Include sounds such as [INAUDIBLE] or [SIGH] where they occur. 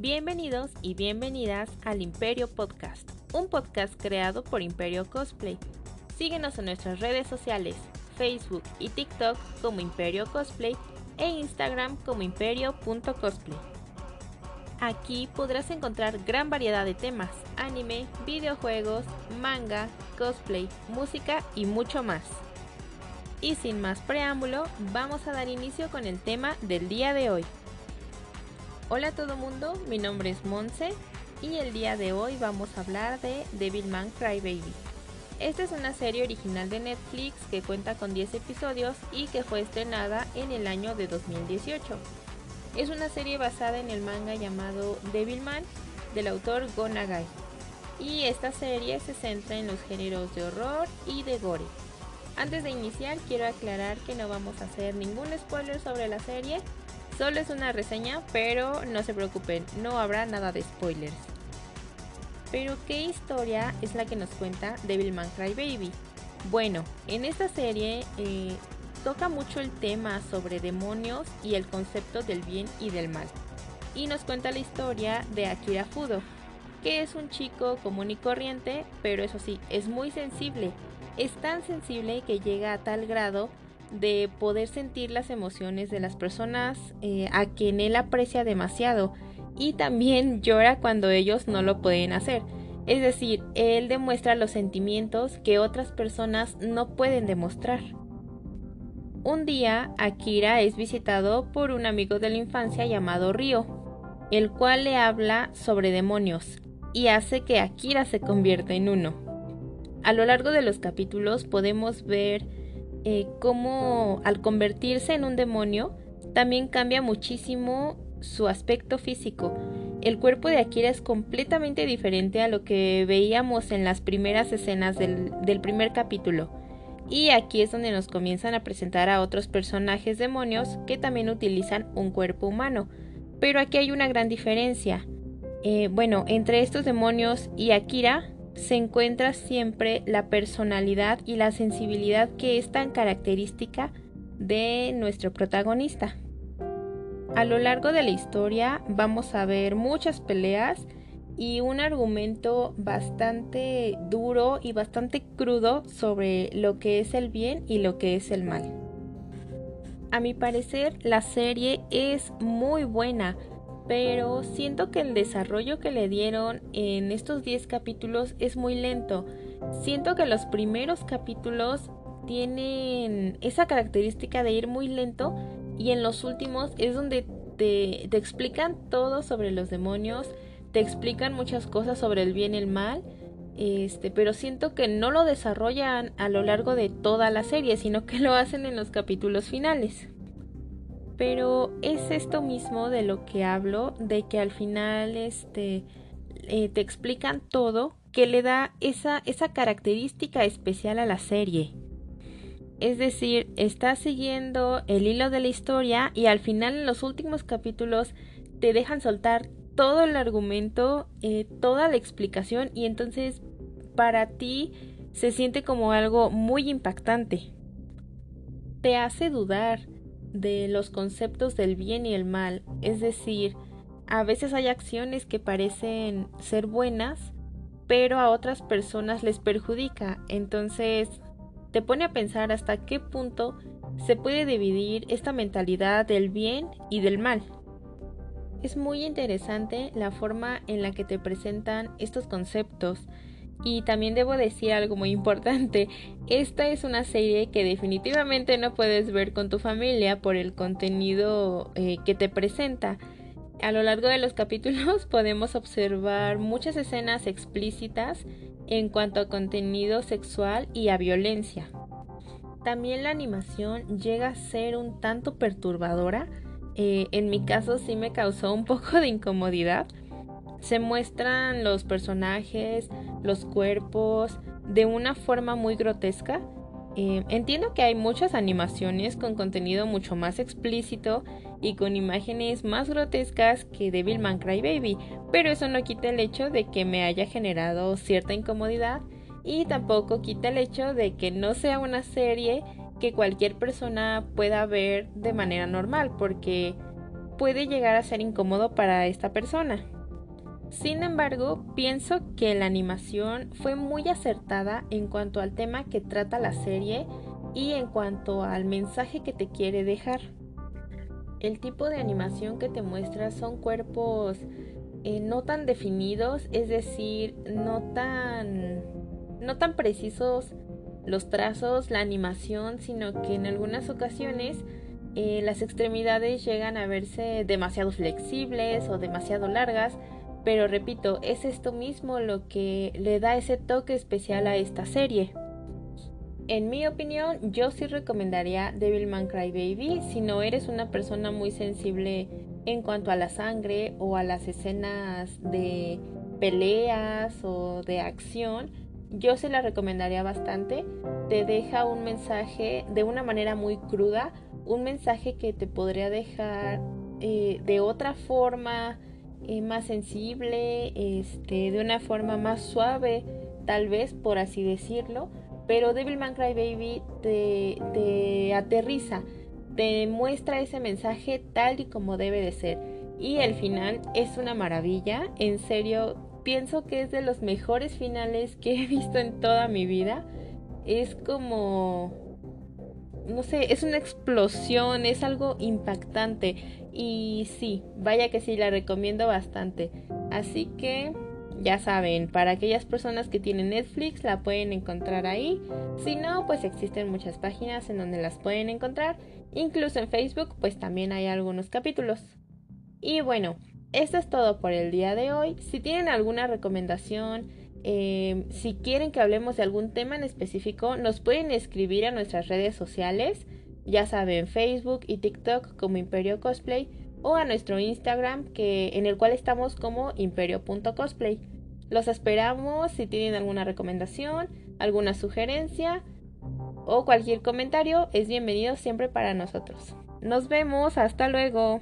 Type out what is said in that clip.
Bienvenidos y bienvenidas al Imperio Podcast, un podcast creado por Imperio Cosplay. Síguenos en nuestras redes sociales, Facebook y TikTok como Imperio Cosplay e Instagram como imperio.cosplay. Aquí podrás encontrar gran variedad de temas, anime, videojuegos, manga, cosplay, música y mucho más. Y sin más preámbulo, vamos a dar inicio con el tema del día de hoy. Hola a todo mundo, mi nombre es Monse y el día de hoy vamos a hablar de Devilman Crybaby. Esta es una serie original de Netflix que cuenta con 10 episodios y que fue estrenada en el año de 2018. Es una serie basada en el manga llamado Devilman del autor Go Nagai. Y esta serie se centra en los géneros de horror y de gore. Antes de iniciar quiero aclarar que no vamos a hacer ningún spoiler sobre la serie, Solo es una reseña, pero no se preocupen, no habrá nada de spoilers. Pero ¿qué historia es la que nos cuenta Devilman Crybaby? Bueno, en esta serie eh, toca mucho el tema sobre demonios y el concepto del bien y del mal. Y nos cuenta la historia de Akira Fudo, que es un chico común y corriente, pero eso sí, es muy sensible. Es tan sensible que llega a tal grado de poder sentir las emociones de las personas eh, a quien él aprecia demasiado y también llora cuando ellos no lo pueden hacer. Es decir, él demuestra los sentimientos que otras personas no pueden demostrar. Un día, Akira es visitado por un amigo de la infancia llamado Ryo, el cual le habla sobre demonios y hace que Akira se convierta en uno. A lo largo de los capítulos podemos ver eh, cómo al convertirse en un demonio también cambia muchísimo su aspecto físico. El cuerpo de Akira es completamente diferente a lo que veíamos en las primeras escenas del, primer capítulo. Y aquí es donde nos comienzan a presentar a otros personajes demonios que también utilizan un cuerpo humano. Pero aquí hay una gran diferencia. Eh, bueno, entre estos demonios y Akira se encuentra siempre la personalidad y la sensibilidad que es tan característica de nuestro protagonista. A lo largo de la historia vamos a ver muchas peleas y un argumento bastante duro y bastante crudo sobre lo que es el bien y lo que es el mal. A mi parecer la serie es muy buena, pero siento que el desarrollo que le dieron en estos 10 capítulos es muy lento. Siento que los primeros capítulos tienen esa característica de ir muy lento y en los últimos es donde te, te explican todo sobre los demonios, te explican muchas cosas sobre el bien y el mal. Este, pero siento que no lo desarrollan a lo largo de toda la serie, sino que lo hacen en los capítulos finales. Pero es esto mismo de lo que hablo, de que al final este, eh, te explican todo, que le da esa, esa característica especial a la serie. Es decir, está siguiendo el hilo de la historia y al final en los últimos capítulos te dejan soltar todo el argumento, eh, toda la explicación y entonces para ti se siente como algo muy impactante. Te hace dudar, de los conceptos del bien y el mal, es decir, a veces hay acciones que parecen ser buenas, pero a otras personas les perjudica, entonces te pone a pensar hasta qué punto se puede dividir esta mentalidad del bien y del mal. Es muy interesante la forma en la que te presentan estos conceptos, y también debo decir algo muy importante, esta es una serie que definitivamente no puedes ver con tu familia por el contenido eh, que te presenta. A lo largo de los capítulos [LAUGHS] podemos observar muchas escenas explícitas en cuanto a contenido sexual y a violencia. También la animación llega a ser un tanto perturbadora. Eh, en mi caso sí me causó un poco de incomodidad se muestran los personajes, los cuerpos, de una forma muy grotesca. Eh, entiendo que hay muchas animaciones con contenido mucho más explícito y con imágenes más grotescas que Devilman Crybaby, pero eso no quita el hecho de que me haya generado cierta incomodidad y tampoco quita el hecho de que no sea una serie que cualquier persona pueda ver de manera normal, porque puede llegar a ser incómodo para esta persona. Sin embargo, pienso que la animación fue muy acertada en cuanto al tema que trata la serie y en cuanto al mensaje que te quiere dejar. El tipo de animación que te muestra son cuerpos eh, no tan definidos, es decir, no tan, no tan precisos los trazos, la animación, sino que en algunas ocasiones eh, las extremidades llegan a verse demasiado flexibles o demasiado largas, pero repito, es esto mismo lo que le da ese toque especial a esta serie. En mi opinión, yo sí recomendaría Devilman Crybaby si no eres una persona muy sensible en cuanto a la sangre o a las escenas de peleas o de acción. Yo se la recomendaría bastante. Te deja un mensaje de una manera muy cruda, un mensaje que te podría dejar eh, de otra forma eh, más sensible, este, de una forma más suave, tal vez por así decirlo. Pero Devilman Crybaby te, te aterriza, te muestra ese mensaje tal y como debe de ser. Y el final es una maravilla, en serio, pienso que es de los mejores finales que he visto en toda mi vida. Es como no sé, es una explosión, es algo impactante. Y sí, vaya que sí, la recomiendo bastante. Así que ya saben, para aquellas personas que tienen Netflix la pueden encontrar ahí. Si no, pues existen muchas páginas en donde las pueden encontrar. Incluso en Facebook, pues también hay algunos capítulos. Y bueno, esto es todo por el día de hoy. Si tienen alguna recomendación, eh, si quieren que hablemos de algún tema en específico, nos pueden escribir a nuestras redes sociales, ya saben, Facebook y TikTok como Imperio Cosplay, o a nuestro Instagram, que, en el cual estamos como imperio.cosplay. Los esperamos si tienen alguna recomendación, alguna sugerencia o cualquier comentario, es bienvenido siempre para nosotros. Nos vemos, hasta luego.